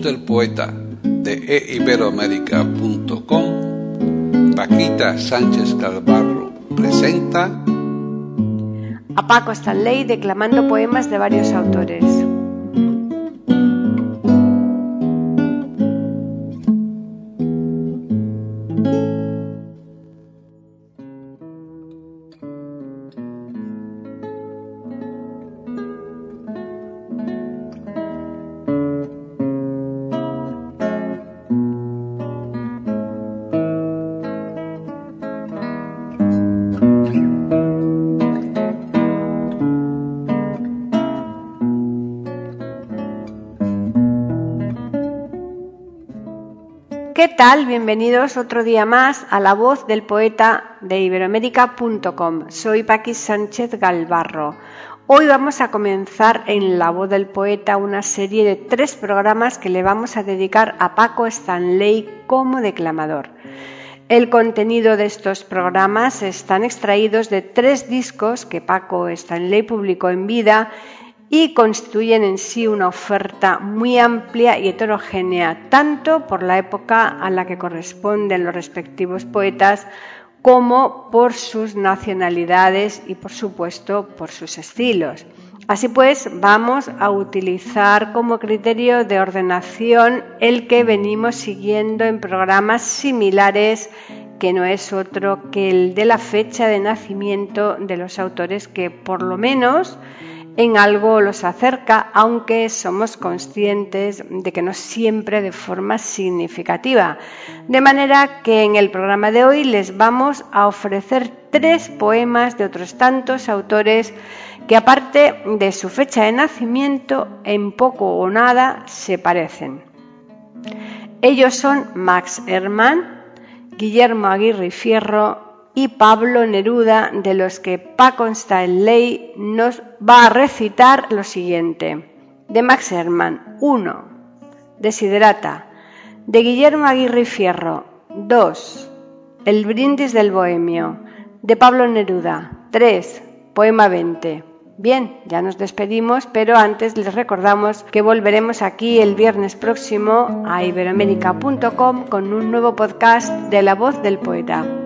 Del poeta de eiberoamérica.com, Paquita Sánchez Calvarro presenta a Paco Stanley declamando poemas de varios autores. ¿Qué tal? Bienvenidos otro día más a la voz del poeta de iberoamérica.com. Soy Paqui Sánchez Galvarro. Hoy vamos a comenzar en La voz del poeta una serie de tres programas que le vamos a dedicar a Paco Stanley como declamador. El contenido de estos programas están extraídos de tres discos que Paco Stanley publicó en vida y constituyen en sí una oferta muy amplia y heterogénea, tanto por la época a la que corresponden los respectivos poetas, como por sus nacionalidades y, por supuesto, por sus estilos. Así pues, vamos a utilizar como criterio de ordenación el que venimos siguiendo en programas similares que no es otro que el de la fecha de nacimiento de los autores que por lo menos en algo los acerca, aunque somos conscientes de que no siempre de forma significativa. De manera que en el programa de hoy les vamos a ofrecer tres poemas de otros tantos autores que aparte de su fecha de nacimiento, en poco o nada se parecen. Ellos son Max Hermann, Guillermo Aguirre Fierro y Pablo Neruda, de los que Paco Stanley nos va a recitar lo siguiente. De Max Hermann, 1. Desiderata. De Guillermo Aguirre Fierro, 2. El brindis del bohemio. De Pablo Neruda, 3. Poema 20. Bien, ya nos despedimos, pero antes les recordamos que volveremos aquí el viernes próximo a iberoamérica.com con un nuevo podcast de La Voz del Poeta.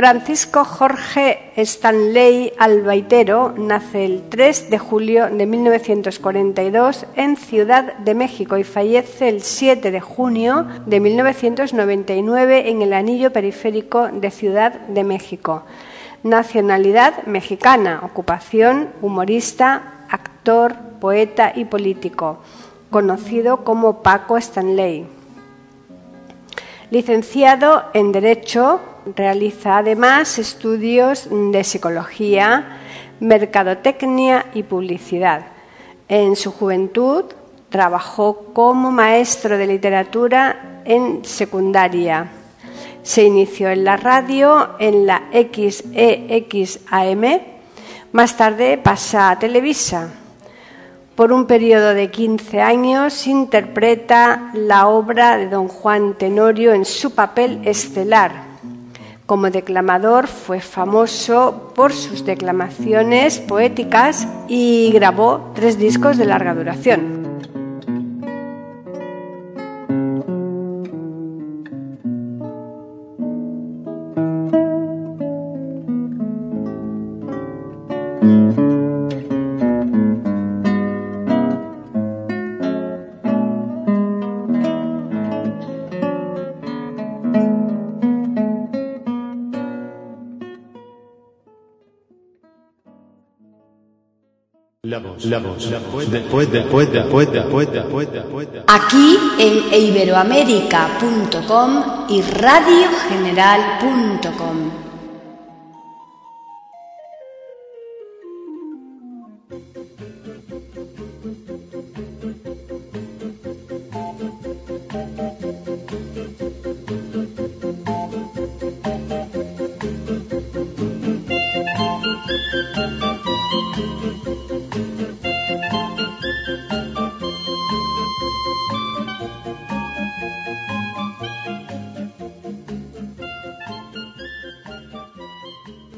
Francisco Jorge Stanley Albaitero nace el 3 de julio de 1942 en Ciudad de México y fallece el 7 de junio de 1999 en el anillo periférico de Ciudad de México. Nacionalidad mexicana, ocupación humorista, actor, poeta y político, conocido como Paco Stanley. Licenciado en Derecho Realiza además estudios de psicología, mercadotecnia y publicidad. En su juventud trabajó como maestro de literatura en secundaria. Se inició en la radio en la XEXAM. Más tarde pasa a Televisa. Por un periodo de 15 años interpreta la obra de don Juan Tenorio en su papel estelar como declamador fue famoso por sus declamaciones poéticas y grabó tres discos de larga duración. La voz, la voz, la voz poeta, poeta, poeta, poeta, poeta, poeta. Aquí en iberoamérica.com y radiogeneral.com.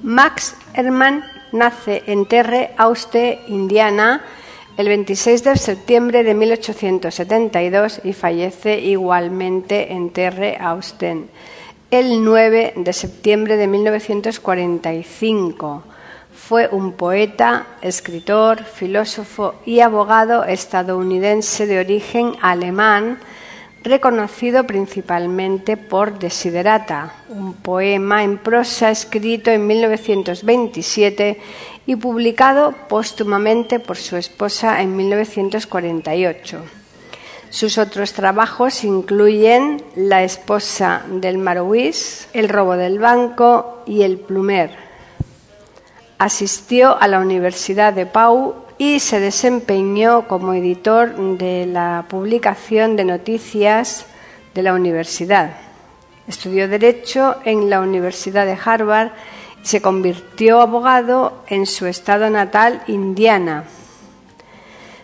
Max Hermann nace en Terre Auste, Indiana, el 26 de septiembre de 1872 y fallece igualmente en Terre Austen el 9 de septiembre de 1945. Fue un poeta, escritor, filósofo y abogado estadounidense de origen alemán reconocido principalmente por Desiderata, un poema en prosa escrito en 1927 y publicado póstumamente por su esposa en 1948. Sus otros trabajos incluyen La esposa del Marois, El robo del banco y El plumer. Asistió a la Universidad de Pau y se desempeñó como editor de la publicación de noticias de la universidad. Estudió Derecho en la Universidad de Harvard y se convirtió abogado en su estado natal, Indiana.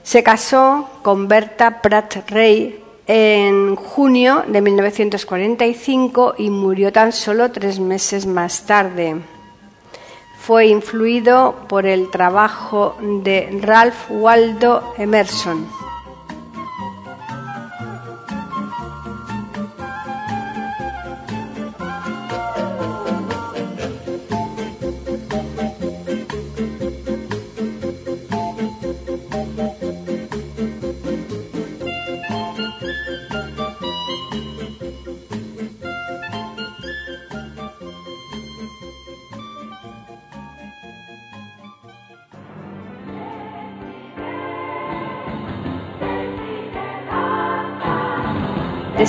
Se casó con Berta Pratt Rey en junio de 1945 y murió tan solo tres meses más tarde fue influido por el trabajo de Ralph Waldo Emerson.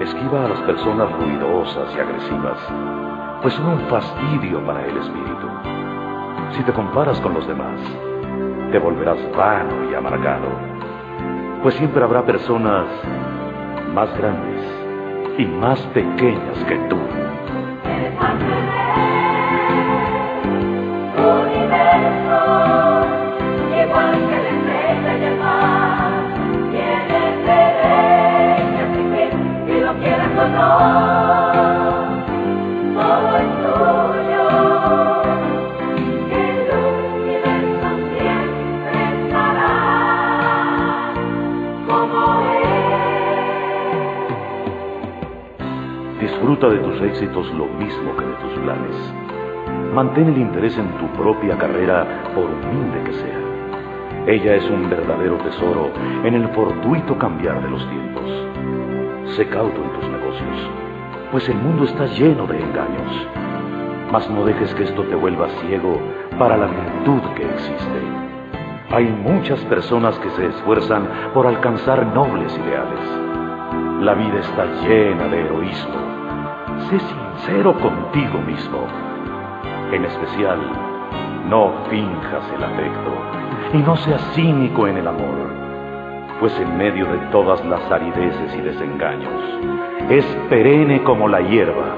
Esquiva a las personas ruidosas y agresivas, pues son un fastidio para el espíritu. Si te comparas con los demás, te volverás vano y amargado, pues siempre habrá personas más grandes y más pequeñas que tú. Disfruta de tus éxitos lo mismo que de tus planes. Mantén el interés en tu propia carrera, por humilde que sea. Ella es un verdadero tesoro en el fortuito cambiar de los tiempos. Sé cauto en tus pues el mundo está lleno de engaños. Mas no dejes que esto te vuelva ciego para la virtud que existe. Hay muchas personas que se esfuerzan por alcanzar nobles ideales. La vida está llena de heroísmo. Sé sincero contigo mismo. En especial, no finjas el afecto y no seas cínico en el amor pues en medio de todas las arideces y desengaños, es perenne como la hierba.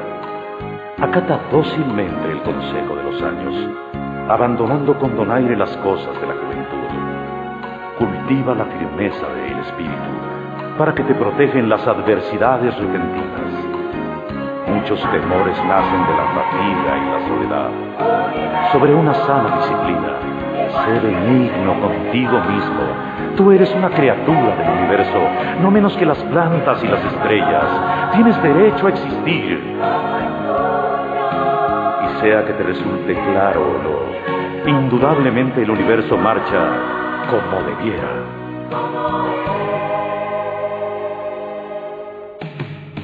Acata dócilmente el consejo de los años, abandonando con donaire las cosas de la juventud. Cultiva la firmeza del espíritu, para que te protegen las adversidades repentinas. muchos temores nacen de la fatiga y la soledad. Sobre una sana disciplina, sé benigno contigo mismo. Tú eres una criatura del universo, no menos que las plantas y las estrellas. Tienes derecho a existir. Y sea que te resulte claro o no, indudablemente el universo marcha como debiera.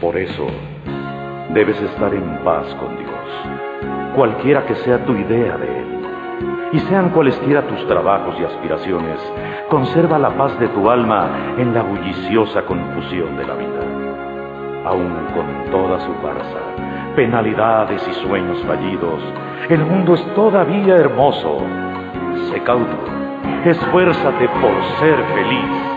Por eso, debes estar en paz con Dios, cualquiera que sea tu idea de Él. Y sean cuales quiera tus trabajos y aspiraciones, conserva la paz de tu alma en la bulliciosa confusión de la vida. Aún con toda su farsa, penalidades y sueños fallidos, el mundo es todavía hermoso. Sé cauto, esfuérzate por ser feliz.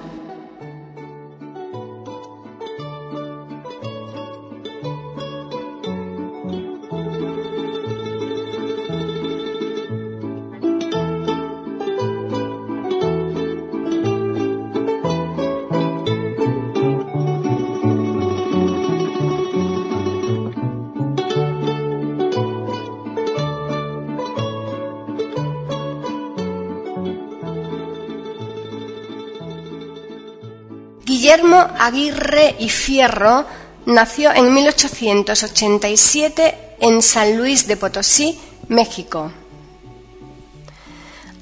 Guillermo Aguirre y Fierro nació en 1887 en San Luis de Potosí, México.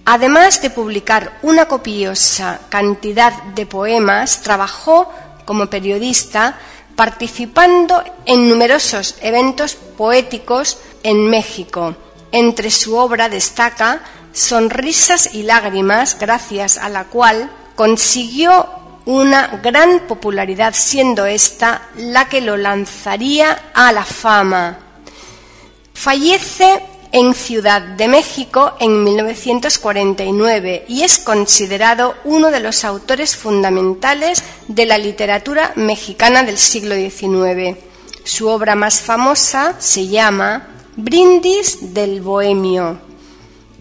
Además de publicar una copiosa cantidad de poemas, trabajó como periodista participando en numerosos eventos poéticos en México. Entre su obra destaca Sonrisas y Lágrimas, gracias a la cual consiguió una gran popularidad, siendo esta la que lo lanzaría a la fama. Fallece en Ciudad de México en 1949 y es considerado uno de los autores fundamentales de la literatura mexicana del siglo XIX. Su obra más famosa se llama Brindis del Bohemio.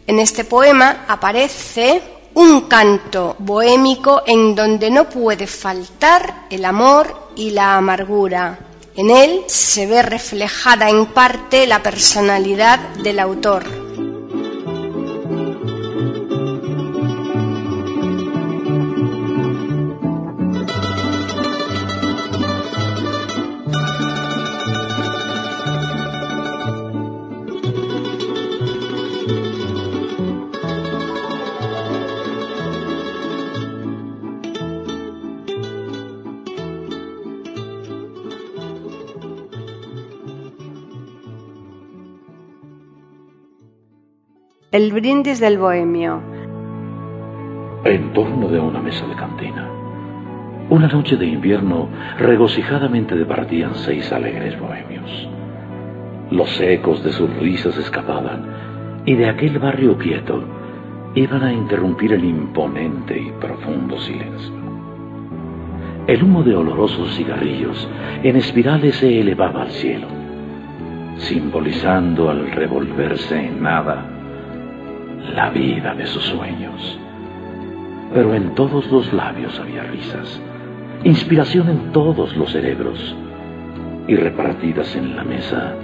En este poema aparece un canto bohémico en donde no puede faltar el amor y la amargura. En él se ve reflejada en parte la personalidad del autor. El brindis del bohemio. En torno de una mesa de cantina, una noche de invierno, regocijadamente departían seis alegres bohemios. Los ecos de sus risas escapaban y de aquel barrio quieto iban a interrumpir el imponente y profundo silencio. El humo de olorosos cigarrillos en espirales se elevaba al cielo, simbolizando al revolverse en nada la vida de sus sueños. Pero en todos los labios había risas, inspiración en todos los cerebros, y repartidas en la mesa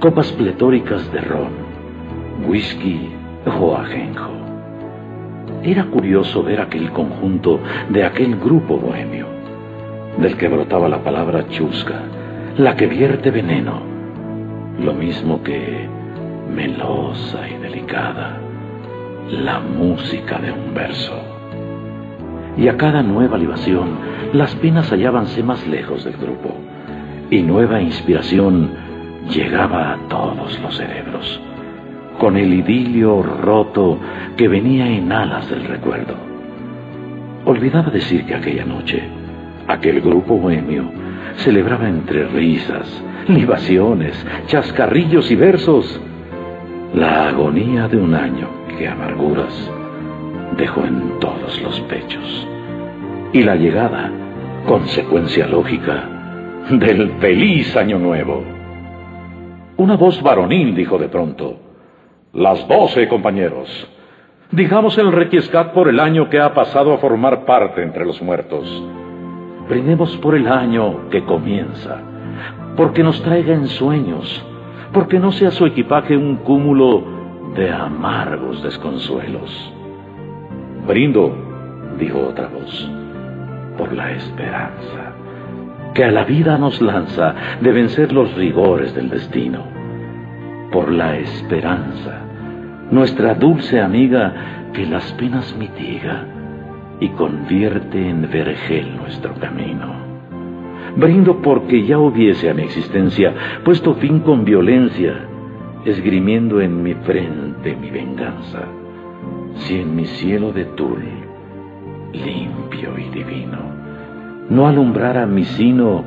copas pletóricas de ron, whisky o ajenjo. Era curioso ver aquel conjunto de aquel grupo bohemio, del que brotaba la palabra chusca, la que vierte veneno, lo mismo que melosa y delicada la música de un verso. Y a cada nueva libación, las penas hallábanse más lejos del grupo, y nueva inspiración llegaba a todos los cerebros, con el idilio roto que venía en alas del recuerdo. Olvidaba decir que aquella noche, aquel grupo bohemio celebraba entre risas, libaciones, chascarrillos y versos la agonía de un año amarguras dejó en todos los pechos y la llegada, consecuencia lógica, del feliz año nuevo. Una voz varonil dijo de pronto, las doce compañeros, digamos el requiescat por el año que ha pasado a formar parte entre los muertos. Brindemos por el año que comienza, porque nos traiga en sueños, porque no sea su equipaje un cúmulo de amargos desconsuelos. Brindo, dijo otra voz, por la esperanza que a la vida nos lanza de vencer los rigores del destino. Por la esperanza, nuestra dulce amiga que las penas mitiga y convierte en vergel nuestro camino. Brindo porque ya hubiese a mi existencia puesto fin con violencia, esgrimiendo en mi frente mi venganza, si en mi cielo de tul, limpio y divino, no alumbrara mi sino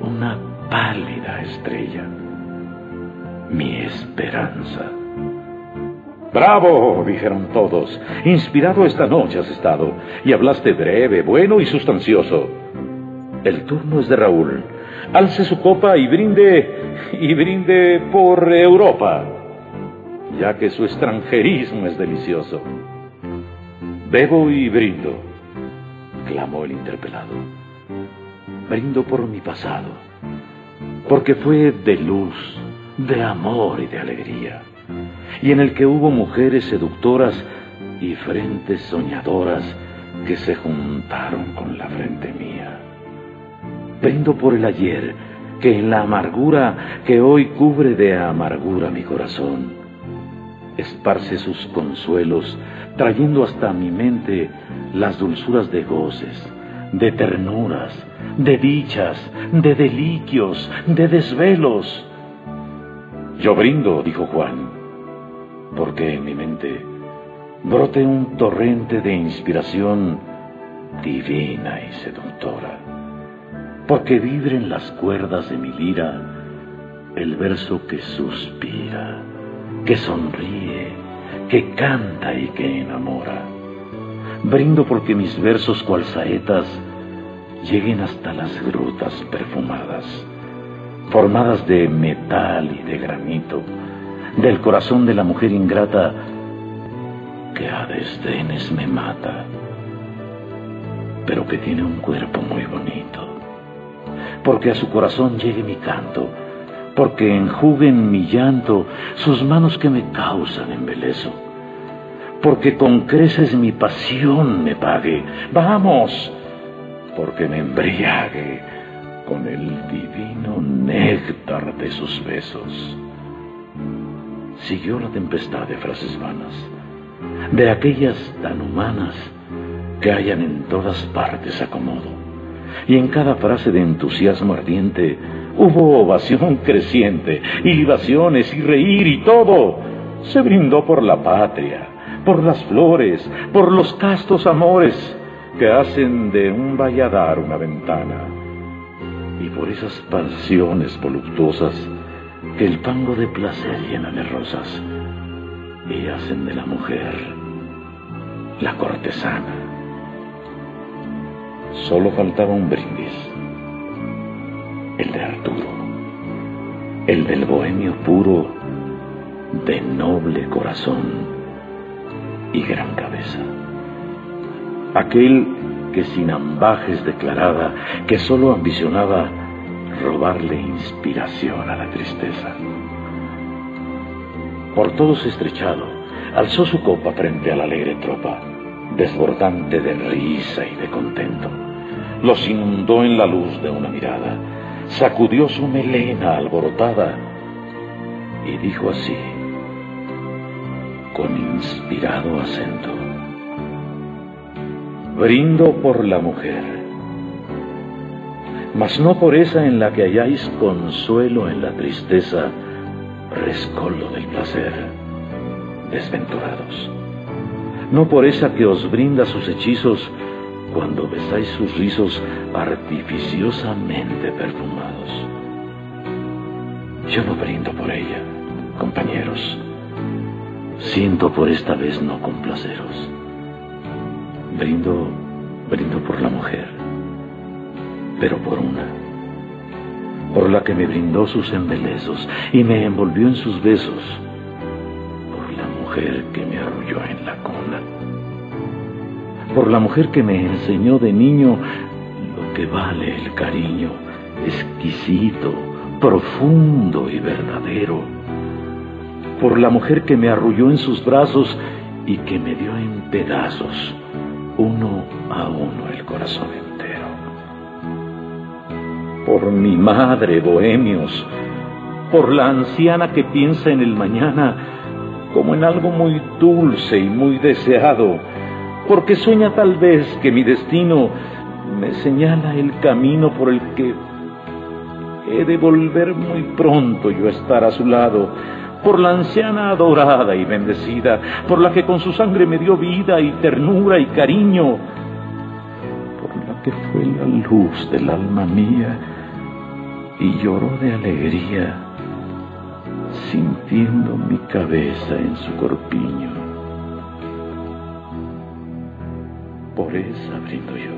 una pálida estrella, mi esperanza. Bravo, dijeron todos. Inspirado esta noche has estado, y hablaste breve, bueno y sustancioso. El turno es de Raúl. Alce su copa y brinde, y brinde por Europa, ya que su extranjerismo es delicioso. Bebo y brindo, clamó el interpelado. Brindo por mi pasado, porque fue de luz, de amor y de alegría, y en el que hubo mujeres seductoras y frentes soñadoras que se juntaron con la frente mía. Brindo por el ayer, que en la amargura que hoy cubre de amargura mi corazón, esparce sus consuelos, trayendo hasta mi mente las dulzuras de goces, de ternuras, de dichas, de deliquios, de desvelos. Yo brindo, dijo Juan, porque en mi mente brote un torrente de inspiración divina y seductora porque vibren las cuerdas de mi lira el verso que suspira, que sonríe, que canta y que enamora. Brindo porque mis versos cual saetas lleguen hasta las grutas perfumadas, formadas de metal y de granito, del corazón de la mujer ingrata que a desdenes me mata, pero que tiene un cuerpo muy bonito porque a su corazón llegue mi canto, porque enjuguen mi llanto sus manos que me causan embelezo, porque con creces mi pasión me pague, vamos, porque me embriague con el divino néctar de sus besos. Siguió la tempestad de frases vanas, de aquellas tan humanas que hallan en todas partes acomodo y en cada frase de entusiasmo ardiente hubo ovación creciente, y libaciones y reír y todo. Se brindó por la patria, por las flores, por los castos amores que hacen de un valladar una ventana, y por esas pasiones voluptuosas que el pango de placer llena de rosas y hacen de la mujer la cortesana. Solo faltaba un brindis, el de Arturo, el del bohemio puro, de noble corazón y gran cabeza. Aquel que sin ambajes declaraba que solo ambicionaba robarle inspiración a la tristeza. Por todos estrechado, alzó su copa frente a la alegre tropa, desbordante de risa y de contento los inundó en la luz de una mirada, sacudió su melena alborotada y dijo así, con inspirado acento, brindo por la mujer, mas no por esa en la que halláis consuelo en la tristeza, rescoldo del placer, desventurados, no por esa que os brinda sus hechizos cuando besáis sus rizos artificiosamente perfumados. Yo no brindo por ella, compañeros. Siento por esta vez no complaceros. Brindo, brindo por la mujer, pero por una, por la que me brindó sus embelezos y me envolvió en sus besos, por la mujer que me arrulló en la cola, por la mujer que me enseñó de niño lo que vale el cariño, exquisito, profundo y verdadero, por la mujer que me arrulló en sus brazos y que me dio en pedazos, uno a uno el corazón entero. Por mi madre, bohemios, por la anciana que piensa en el mañana como en algo muy dulce y muy deseado, porque sueña tal vez que mi destino me señala el camino por el que he de volver muy pronto yo a estar a su lado, por la anciana adorada y bendecida, por la que con su sangre me dio vida y ternura y cariño, por la que fue la luz del alma mía y lloró de alegría, sintiendo mi cabeza en su corpiño. Por esa brindo yo.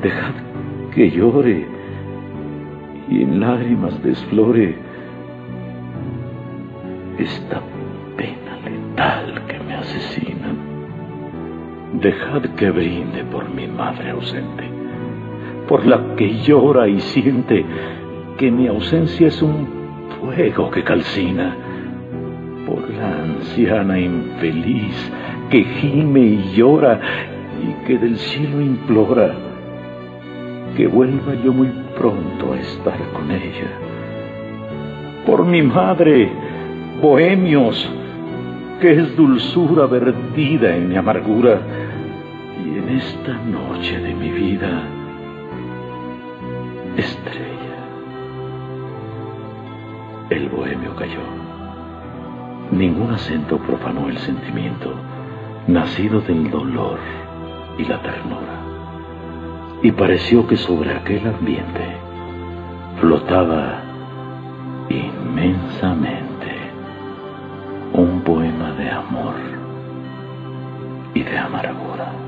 Dejad que llore y en lágrimas desflore esta pena letal que me asesina. Dejad que brinde por mi madre ausente, por la que llora y siente que mi ausencia es un fuego que calcina, por la anciana infeliz que gime y llora y que del cielo implora que vuelva yo muy pronto a estar con ella. Por mi madre, bohemios, que es dulzura vertida en mi amargura, y en esta noche de mi vida, estrella. El bohemio cayó. Ningún acento profanó el sentimiento, nacido del dolor y la ternura. Y pareció que sobre aquel ambiente flotaba inmensamente un poema de amor y de amargura.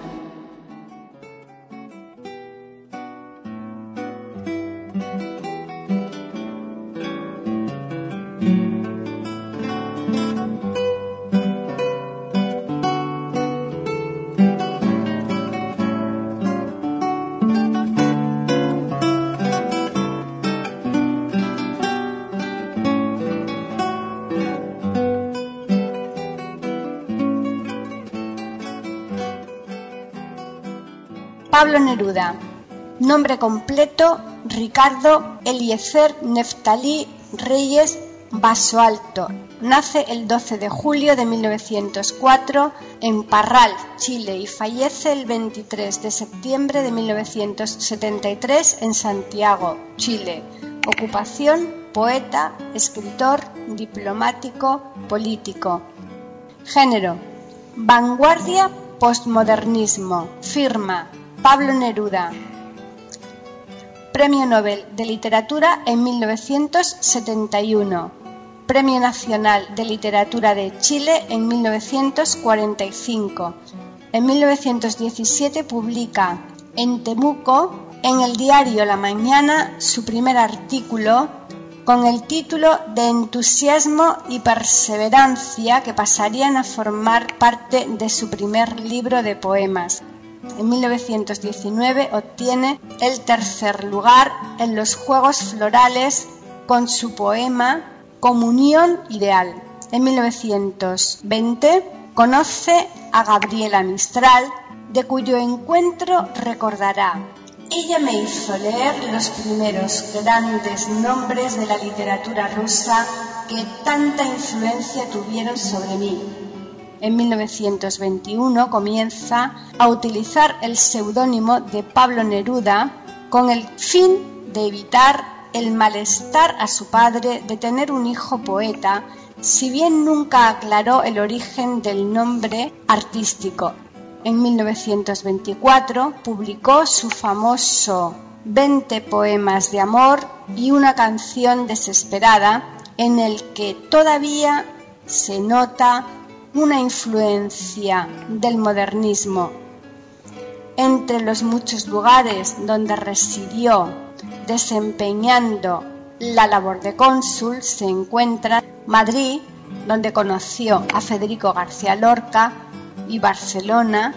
Neruda. Nombre completo, Ricardo Eliezer Neftalí Reyes Vaso Alto. Nace el 12 de julio de 1904 en Parral, Chile y fallece el 23 de septiembre de 1973 en Santiago, Chile. Ocupación, poeta, escritor, diplomático, político. Género, vanguardia, postmodernismo. Firma, Pablo Neruda. Premio Nobel de Literatura en 1971. Premio Nacional de Literatura de Chile en 1945. En 1917 publica en Temuco, en el diario La Mañana, su primer artículo con el título de Entusiasmo y Perseverancia que pasarían a formar parte de su primer libro de poemas. En 1919 obtiene el tercer lugar en los Juegos Florales con su poema Comunión Ideal. En 1920 conoce a Gabriela Mistral, de cuyo encuentro recordará. Ella me hizo leer los primeros grandes nombres de la literatura rusa que tanta influencia tuvieron sobre mí. En 1921 comienza a utilizar el seudónimo de Pablo Neruda con el fin de evitar el malestar a su padre de tener un hijo poeta, si bien nunca aclaró el origen del nombre artístico. En 1924 publicó su famoso 20 poemas de amor y una canción desesperada en el que todavía se nota una influencia del modernismo. Entre los muchos lugares donde residió desempeñando la labor de cónsul se encuentra Madrid, donde conoció a Federico García Lorca, y Barcelona,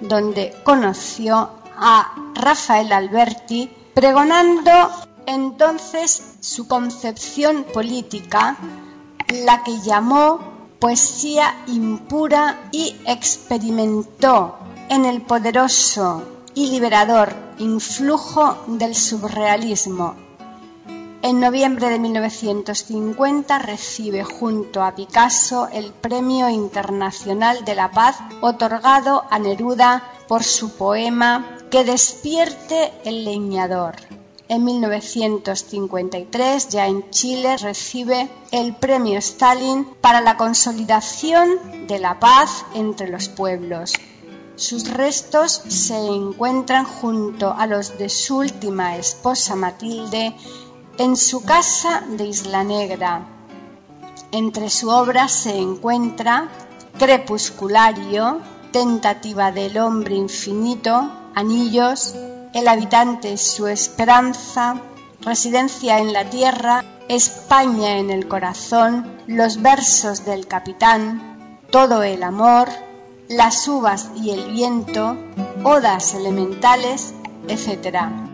donde conoció a Rafael Alberti, pregonando entonces su concepción política, la que llamó poesía impura y experimentó en el poderoso y liberador influjo del surrealismo. En noviembre de 1950 recibe junto a Picasso el Premio Internacional de la Paz otorgado a Neruda por su poema Que despierte el leñador. En 1953, ya en Chile, recibe el Premio Stalin para la consolidación de la paz entre los pueblos. Sus restos se encuentran junto a los de su última esposa Matilde en su casa de Isla Negra. Entre su obra se encuentra Crepusculario, Tentativa del hombre infinito, Anillos, El habitante su esperanza, Residencia en la tierra, España en el corazón, Los versos del capitán, Todo el amor, Las uvas y el viento, Odas elementales, etc.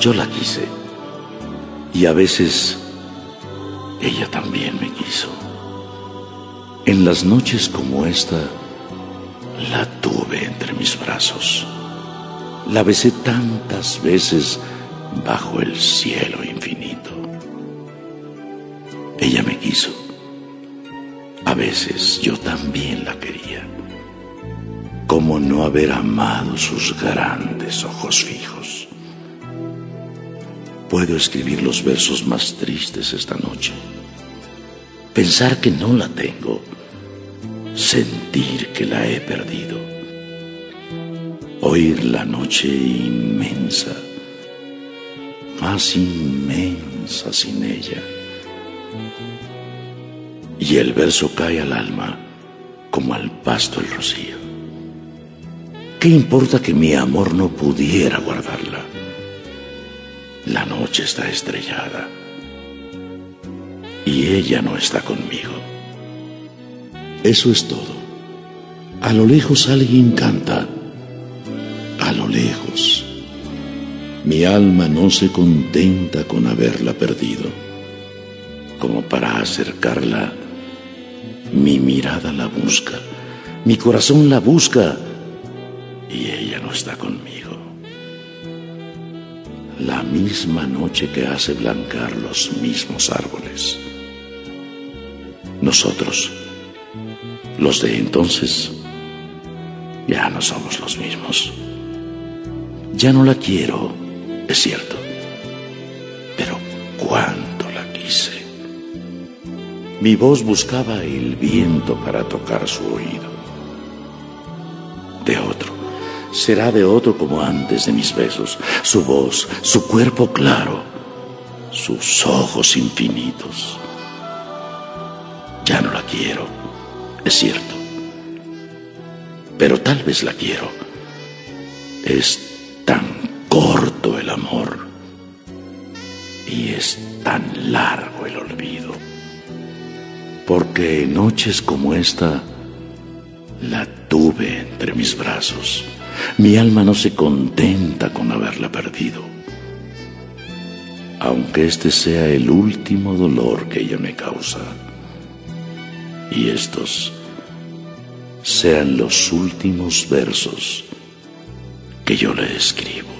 Yo la quise. Y a veces ella también me quiso. En las noches como esta, la tuve entre mis brazos. La besé tantas veces bajo el cielo infinito. Ella me quiso. A veces yo también la quería. ¿Cómo no haber amado sus grandes ojos fijos? Puedo escribir los versos más tristes esta noche. Pensar que no la tengo. Sentir que la he perdido. Oír la noche inmensa. Más inmensa sin ella. Y el verso cae al alma como al pasto el rocío. ¿Qué importa que mi amor no pudiera guardarla? La noche está estrellada y ella no está conmigo. Eso es todo. A lo lejos alguien canta. A lo lejos. Mi alma no se contenta con haberla perdido. Como para acercarla, mi mirada la busca, mi corazón la busca y ella no está conmigo la misma noche que hace blancar los mismos árboles. Nosotros, los de entonces, ya no somos los mismos. Ya no la quiero, es cierto, pero cuánto la quise. Mi voz buscaba el viento para tocar su oído. De otro, será de otro como antes de mis besos, su voz, su cuerpo claro, sus ojos infinitos. Ya no la quiero, es cierto, pero tal vez la quiero. Es tan corto el amor y es tan largo el olvido porque noches como esta la tuve entre mis brazos. Mi alma no se contenta con haberla perdido, aunque este sea el último dolor que ella me causa. Y estos sean los últimos versos que yo le escribo.